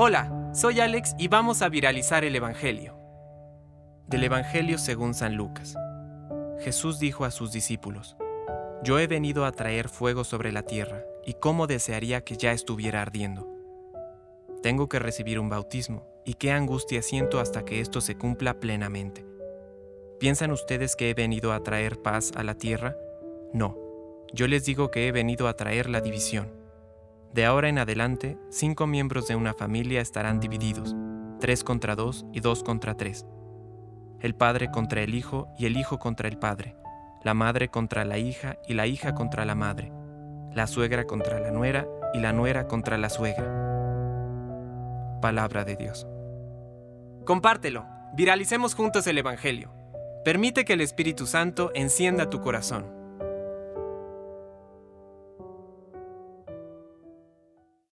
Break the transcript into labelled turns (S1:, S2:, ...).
S1: Hola, soy Alex y vamos a viralizar el Evangelio. Del Evangelio según San Lucas. Jesús dijo a sus discípulos, Yo he venido a traer fuego sobre la tierra, y cómo desearía que ya estuviera ardiendo. Tengo que recibir un bautismo, y qué angustia siento hasta que esto se cumpla plenamente. ¿Piensan ustedes que he venido a traer paz a la tierra? No, yo les digo que he venido a traer la división. De ahora en adelante, cinco miembros de una familia estarán divididos, tres contra dos y dos contra tres. El padre contra el hijo y el hijo contra el padre, la madre contra la hija y la hija contra la madre, la suegra contra la nuera y la nuera contra la suegra. Palabra de Dios. Compártelo, viralicemos juntos el Evangelio. Permite que el Espíritu Santo encienda tu corazón.